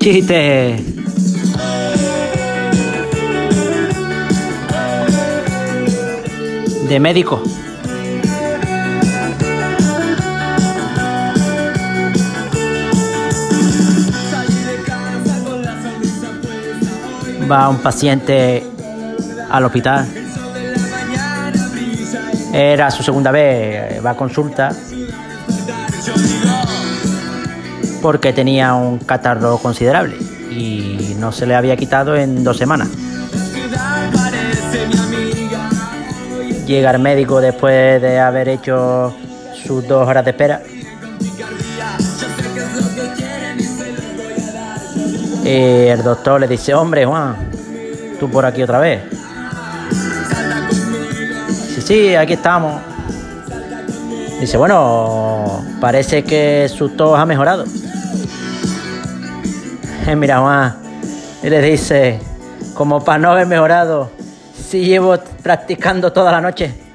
Chiste. De médico. Va un paciente al hospital. Era su segunda vez, va a consulta porque tenía un catarro considerable y no se le había quitado en dos semanas. Llega el médico después de haber hecho sus dos horas de espera. Y el doctor le dice, hombre Juan, tú por aquí otra vez. Sí, sí, aquí estamos. Dice, bueno, parece que su tos ha mejorado. Mira, Juan, y le dice, como para no haber mejorado, si llevo practicando toda la noche.